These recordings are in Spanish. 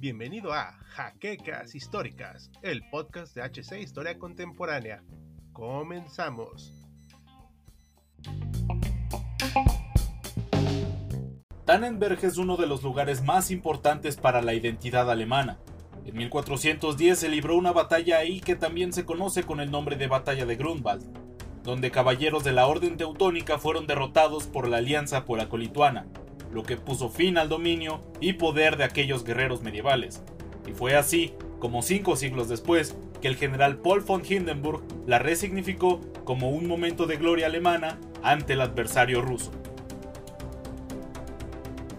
Bienvenido a Jaquecas Históricas, el podcast de HC Historia Contemporánea. Comenzamos. Tannenberg es uno de los lugares más importantes para la identidad alemana. En 1410 se libró una batalla ahí que también se conoce con el nombre de Batalla de Grunwald, donde caballeros de la Orden Teutónica fueron derrotados por la Alianza Polaco-Lituana, lo que puso fin al dominio y poder de aquellos guerreros medievales. Y fue así, como cinco siglos después, que el general Paul von Hindenburg la resignificó como un momento de gloria alemana ante el adversario ruso.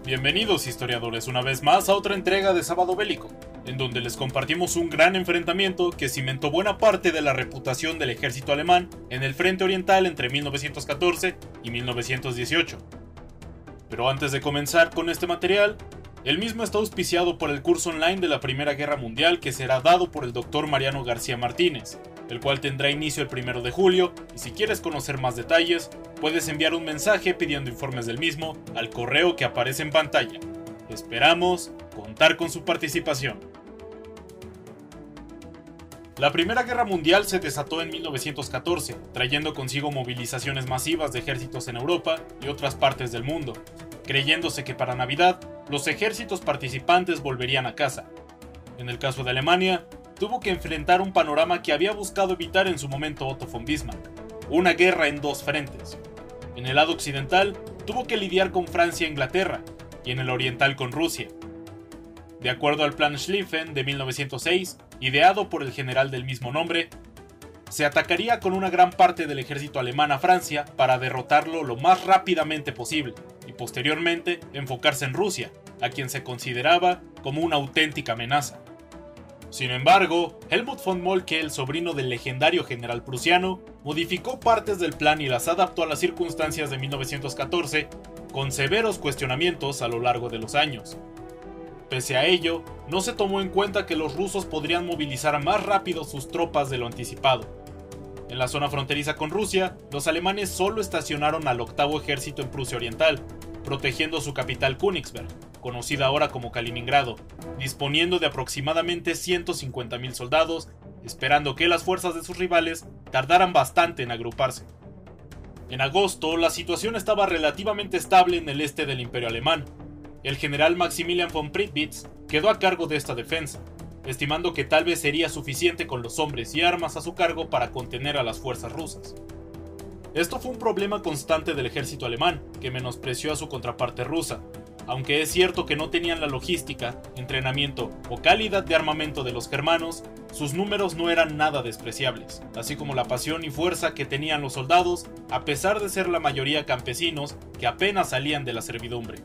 Bienvenidos historiadores una vez más a otra entrega de Sábado Bélico, en donde les compartimos un gran enfrentamiento que cimentó buena parte de la reputación del ejército alemán en el frente oriental entre 1914 y 1918. Pero antes de comenzar con este material, el mismo está auspiciado por el curso online de la Primera Guerra Mundial que será dado por el Dr. Mariano García Martínez, el cual tendrá inicio el 1 de julio y si quieres conocer más detalles, puedes enviar un mensaje pidiendo informes del mismo al correo que aparece en pantalla. Esperamos contar con su participación. La Primera Guerra Mundial se desató en 1914, trayendo consigo movilizaciones masivas de ejércitos en Europa y otras partes del mundo, creyéndose que para Navidad los ejércitos participantes volverían a casa. En el caso de Alemania, tuvo que enfrentar un panorama que había buscado evitar en su momento Otto von Bismarck, una guerra en dos frentes. En el lado occidental, tuvo que lidiar con Francia e Inglaterra, y en el oriental con Rusia. De acuerdo al Plan Schlieffen de 1906, ideado por el general del mismo nombre, se atacaría con una gran parte del ejército alemán a Francia para derrotarlo lo más rápidamente posible y posteriormente enfocarse en Rusia, a quien se consideraba como una auténtica amenaza. Sin embargo, Helmut von Moltke, el sobrino del legendario general prusiano, modificó partes del plan y las adaptó a las circunstancias de 1914, con severos cuestionamientos a lo largo de los años. Pese a ello, no se tomó en cuenta que los rusos podrían movilizar más rápido sus tropas de lo anticipado. En la zona fronteriza con Rusia, los alemanes solo estacionaron al octavo ejército en Prusia Oriental, protegiendo su capital Königsberg, conocida ahora como Kaliningrado, disponiendo de aproximadamente 150.000 soldados, esperando que las fuerzas de sus rivales tardaran bastante en agruparse. En agosto, la situación estaba relativamente estable en el este del Imperio Alemán, el general Maximilian von Prittwitz quedó a cargo de esta defensa, estimando que tal vez sería suficiente con los hombres y armas a su cargo para contener a las fuerzas rusas. Esto fue un problema constante del ejército alemán, que menospreció a su contraparte rusa, aunque es cierto que no tenían la logística, entrenamiento o calidad de armamento de los germanos, sus números no eran nada despreciables, así como la pasión y fuerza que tenían los soldados, a pesar de ser la mayoría campesinos que apenas salían de la servidumbre.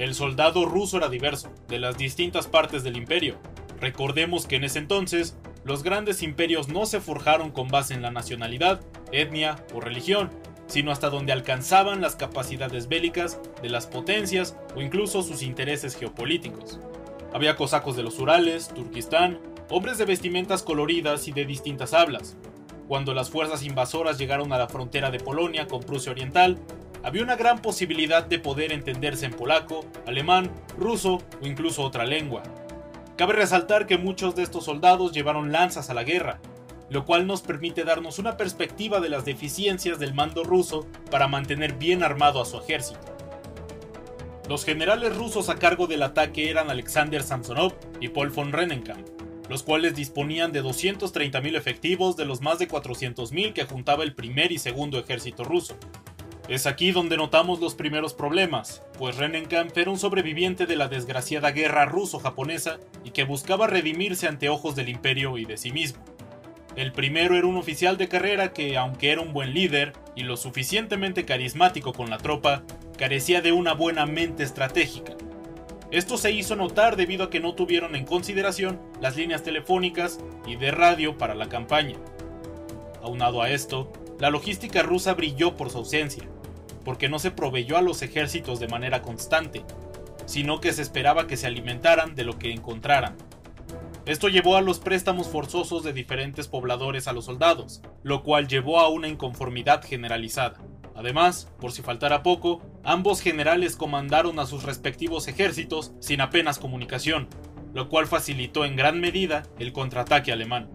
El soldado ruso era diverso, de las distintas partes del imperio. Recordemos que en ese entonces, los grandes imperios no se forjaron con base en la nacionalidad, etnia o religión, sino hasta donde alcanzaban las capacidades bélicas de las potencias o incluso sus intereses geopolíticos. Había cosacos de los Urales, Turquistán, hombres de vestimentas coloridas y de distintas hablas. Cuando las fuerzas invasoras llegaron a la frontera de Polonia con Prusia Oriental, había una gran posibilidad de poder entenderse en polaco, alemán, ruso o incluso otra lengua. Cabe resaltar que muchos de estos soldados llevaron lanzas a la guerra, lo cual nos permite darnos una perspectiva de las deficiencias del mando ruso para mantener bien armado a su ejército. Los generales rusos a cargo del ataque eran Alexander Samsonov y Paul von Rennenkamp, los cuales disponían de 230.000 efectivos de los más de 400.000 que juntaba el primer y segundo ejército ruso. Es aquí donde notamos los primeros problemas, pues Rennenkamp era un sobreviviente de la desgraciada guerra ruso-japonesa y que buscaba redimirse ante ojos del imperio y de sí mismo. El primero era un oficial de carrera que, aunque era un buen líder y lo suficientemente carismático con la tropa, carecía de una buena mente estratégica. Esto se hizo notar debido a que no tuvieron en consideración las líneas telefónicas y de radio para la campaña. Aunado a esto, la logística rusa brilló por su ausencia, porque no se proveyó a los ejércitos de manera constante, sino que se esperaba que se alimentaran de lo que encontraran. Esto llevó a los préstamos forzosos de diferentes pobladores a los soldados, lo cual llevó a una inconformidad generalizada. Además, por si faltara poco, ambos generales comandaron a sus respectivos ejércitos sin apenas comunicación, lo cual facilitó en gran medida el contraataque alemán.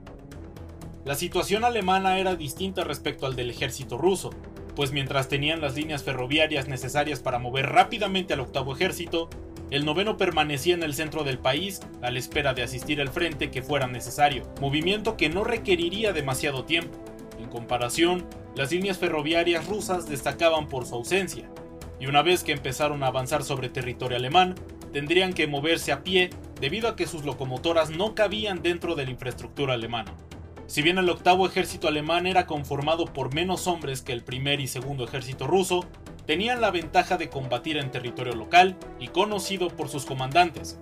La situación alemana era distinta respecto al del ejército ruso, pues mientras tenían las líneas ferroviarias necesarias para mover rápidamente al octavo ejército, el noveno permanecía en el centro del país a la espera de asistir al frente que fuera necesario, movimiento que no requeriría demasiado tiempo. En comparación, las líneas ferroviarias rusas destacaban por su ausencia, y una vez que empezaron a avanzar sobre territorio alemán, tendrían que moverse a pie debido a que sus locomotoras no cabían dentro de la infraestructura alemana. Si bien el octavo ejército alemán era conformado por menos hombres que el primer y segundo ejército ruso, tenían la ventaja de combatir en territorio local y conocido por sus comandantes,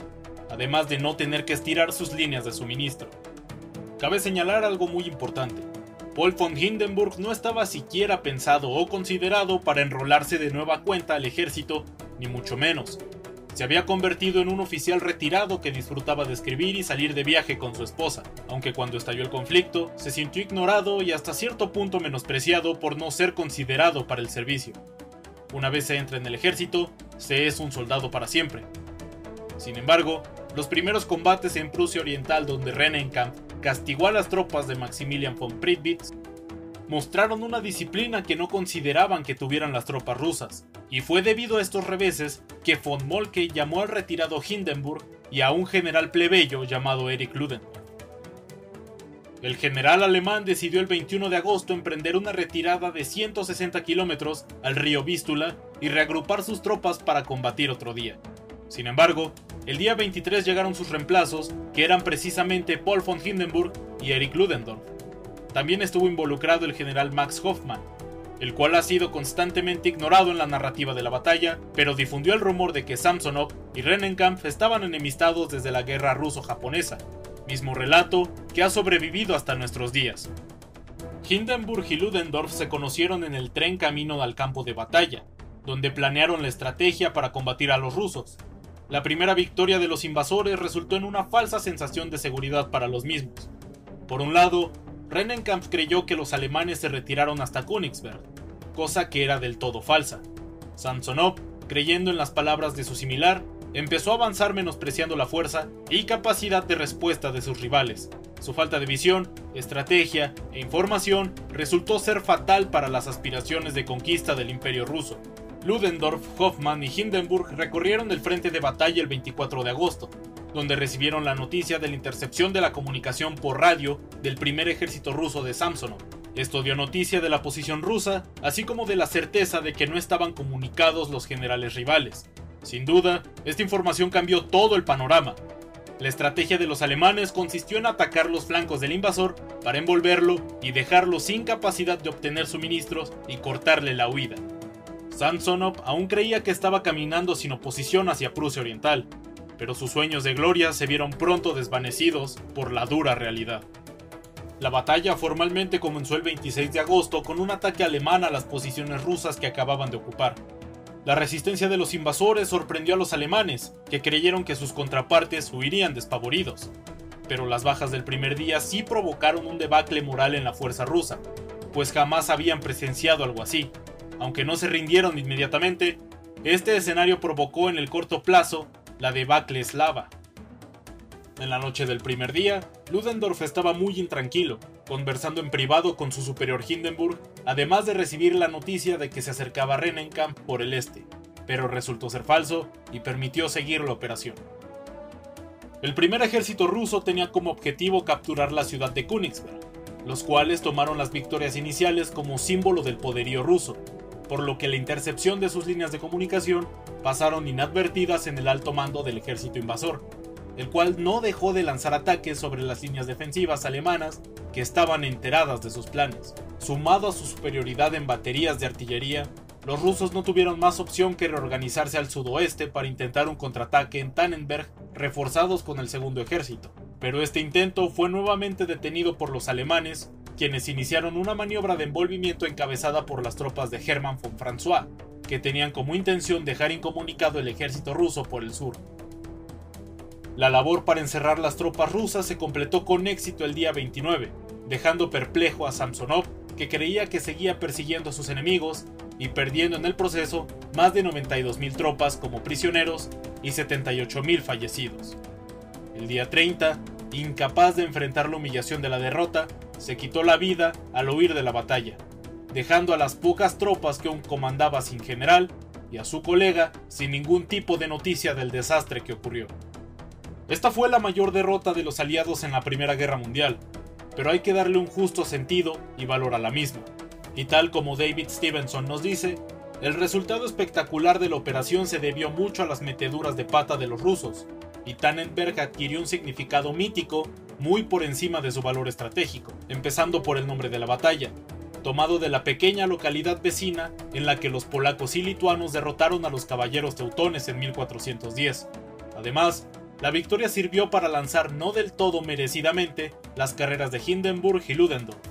además de no tener que estirar sus líneas de suministro. Cabe señalar algo muy importante. Paul von Hindenburg no estaba siquiera pensado o considerado para enrolarse de nueva cuenta al ejército, ni mucho menos. Se había convertido en un oficial retirado que disfrutaba de escribir y salir de viaje con su esposa, aunque cuando estalló el conflicto se sintió ignorado y hasta cierto punto menospreciado por no ser considerado para el servicio. Una vez se entra en el ejército, se es un soldado para siempre. Sin embargo, los primeros combates en Prusia Oriental donde Rennenkampf castigó a las tropas de Maximilian von Prittwitz mostraron una disciplina que no consideraban que tuvieran las tropas rusas, y fue debido a estos reveses que von Moltke llamó al retirado Hindenburg y a un general plebeyo llamado Erich Ludendorff. El general alemán decidió el 21 de agosto emprender una retirada de 160 kilómetros al río Vístula y reagrupar sus tropas para combatir otro día. Sin embargo, el día 23 llegaron sus reemplazos, que eran precisamente Paul von Hindenburg y Erich Ludendorff. También estuvo involucrado el general Max Hoffmann, el cual ha sido constantemente ignorado en la narrativa de la batalla, pero difundió el rumor de que Samsonov y Rennenkampf estaban enemistados desde la guerra ruso-japonesa, mismo relato que ha sobrevivido hasta nuestros días. Hindenburg y Ludendorff se conocieron en el tren camino al campo de batalla, donde planearon la estrategia para combatir a los rusos. La primera victoria de los invasores resultó en una falsa sensación de seguridad para los mismos. Por un lado, Rennenkampf creyó que los alemanes se retiraron hasta Königsberg, cosa que era del todo falsa. Samsonov, creyendo en las palabras de su similar, empezó a avanzar menospreciando la fuerza y capacidad de respuesta de sus rivales. Su falta de visión, estrategia e información resultó ser fatal para las aspiraciones de conquista del imperio ruso. Ludendorff, Hoffmann y Hindenburg recorrieron el frente de batalla el 24 de agosto, donde recibieron la noticia de la intercepción de la comunicación por radio del primer ejército ruso de Samsonov. Esto dio noticia de la posición rusa, así como de la certeza de que no estaban comunicados los generales rivales. Sin duda, esta información cambió todo el panorama. La estrategia de los alemanes consistió en atacar los flancos del invasor para envolverlo y dejarlo sin capacidad de obtener suministros y cortarle la huida. Samsonov aún creía que estaba caminando sin oposición hacia Prusia Oriental, pero sus sueños de gloria se vieron pronto desvanecidos por la dura realidad. La batalla formalmente comenzó el 26 de agosto con un ataque alemán a las posiciones rusas que acababan de ocupar. La resistencia de los invasores sorprendió a los alemanes, que creyeron que sus contrapartes huirían despavoridos. Pero las bajas del primer día sí provocaron un debacle moral en la fuerza rusa, pues jamás habían presenciado algo así. Aunque no se rindieron inmediatamente, este escenario provocó en el corto plazo la debacle eslava. En la noche del primer día, Ludendorff estaba muy intranquilo, conversando en privado con su superior Hindenburg, además de recibir la noticia de que se acercaba Rennenkamp por el este, pero resultó ser falso y permitió seguir la operación. El primer ejército ruso tenía como objetivo capturar la ciudad de Königsberg, los cuales tomaron las victorias iniciales como símbolo del poderío ruso, por lo que la intercepción de sus líneas de comunicación pasaron inadvertidas en el alto mando del ejército invasor, el cual no dejó de lanzar ataques sobre las líneas defensivas alemanas que estaban enteradas de sus planes. Sumado a su superioridad en baterías de artillería, los rusos no tuvieron más opción que reorganizarse al sudoeste para intentar un contraataque en Tannenberg reforzados con el segundo ejército. Pero este intento fue nuevamente detenido por los alemanes, quienes iniciaron una maniobra de envolvimiento encabezada por las tropas de Hermann von François, que tenían como intención dejar incomunicado el ejército ruso por el sur. La labor para encerrar las tropas rusas se completó con éxito el día 29, dejando perplejo a Samsonov que creía que seguía persiguiendo a sus enemigos y perdiendo en el proceso más de 92.000 tropas como prisioneros y 78.000 fallecidos. El día 30, incapaz de enfrentar la humillación de la derrota, se quitó la vida al huir de la batalla, dejando a las pocas tropas que aún comandaba sin general y a su colega sin ningún tipo de noticia del desastre que ocurrió. Esta fue la mayor derrota de los aliados en la Primera Guerra Mundial, pero hay que darle un justo sentido y valor a la misma. Y tal como David Stevenson nos dice, el resultado espectacular de la operación se debió mucho a las meteduras de pata de los rusos, y Tannenberg adquirió un significado mítico muy por encima de su valor estratégico, empezando por el nombre de la batalla, tomado de la pequeña localidad vecina en la que los polacos y lituanos derrotaron a los caballeros teutones en 1410. Además, la victoria sirvió para lanzar no del todo merecidamente las carreras de Hindenburg y Ludendorff,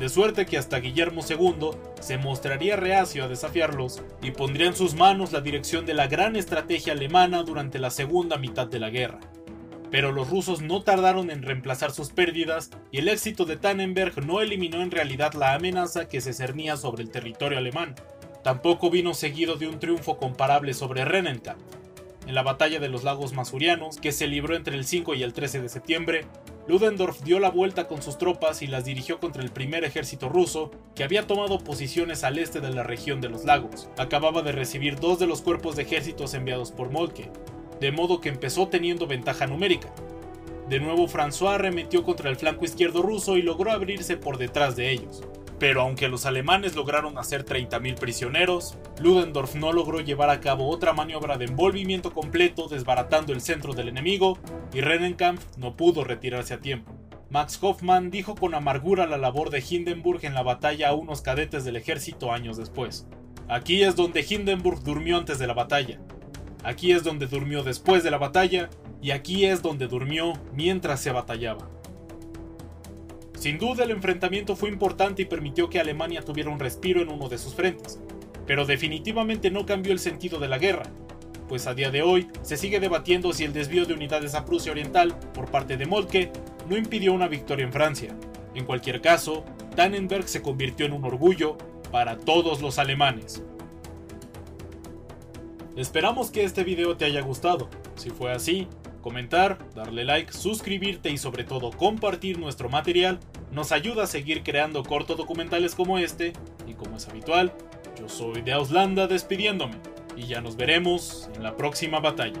de suerte que hasta Guillermo II se mostraría reacio a desafiarlos y pondría en sus manos la dirección de la gran estrategia alemana durante la segunda mitad de la guerra. Pero los rusos no tardaron en reemplazar sus pérdidas y el éxito de Tannenberg no eliminó en realidad la amenaza que se cernía sobre el territorio alemán. Tampoco vino seguido de un triunfo comparable sobre Rennenkampf, en la batalla de los lagos Masurianos, que se libró entre el 5 y el 13 de septiembre, Ludendorff dio la vuelta con sus tropas y las dirigió contra el primer ejército ruso, que había tomado posiciones al este de la región de los lagos. Acababa de recibir dos de los cuerpos de ejércitos enviados por Moltke, de modo que empezó teniendo ventaja numérica. De nuevo François arremetió contra el flanco izquierdo ruso y logró abrirse por detrás de ellos. Pero aunque los alemanes lograron hacer 30.000 prisioneros, Ludendorff no logró llevar a cabo otra maniobra de envolvimiento completo desbaratando el centro del enemigo y Rennenkampf no pudo retirarse a tiempo. Max Hoffmann dijo con amargura la labor de Hindenburg en la batalla a unos cadetes del ejército años después. Aquí es donde Hindenburg durmió antes de la batalla. Aquí es donde durmió después de la batalla y aquí es donde durmió mientras se batallaba. Sin duda el enfrentamiento fue importante y permitió que Alemania tuviera un respiro en uno de sus frentes, pero definitivamente no cambió el sentido de la guerra, pues a día de hoy se sigue debatiendo si el desvío de unidades a Prusia Oriental por parte de Moltke no impidió una victoria en Francia. En cualquier caso, Tannenberg se convirtió en un orgullo para todos los alemanes. Esperamos que este video te haya gustado. Si fue así, comentar, darle like, suscribirte y sobre todo compartir nuestro material nos ayuda a seguir creando cortos documentales como este y como es habitual, yo soy de Auslanda despidiéndome y ya nos veremos en la próxima batalla.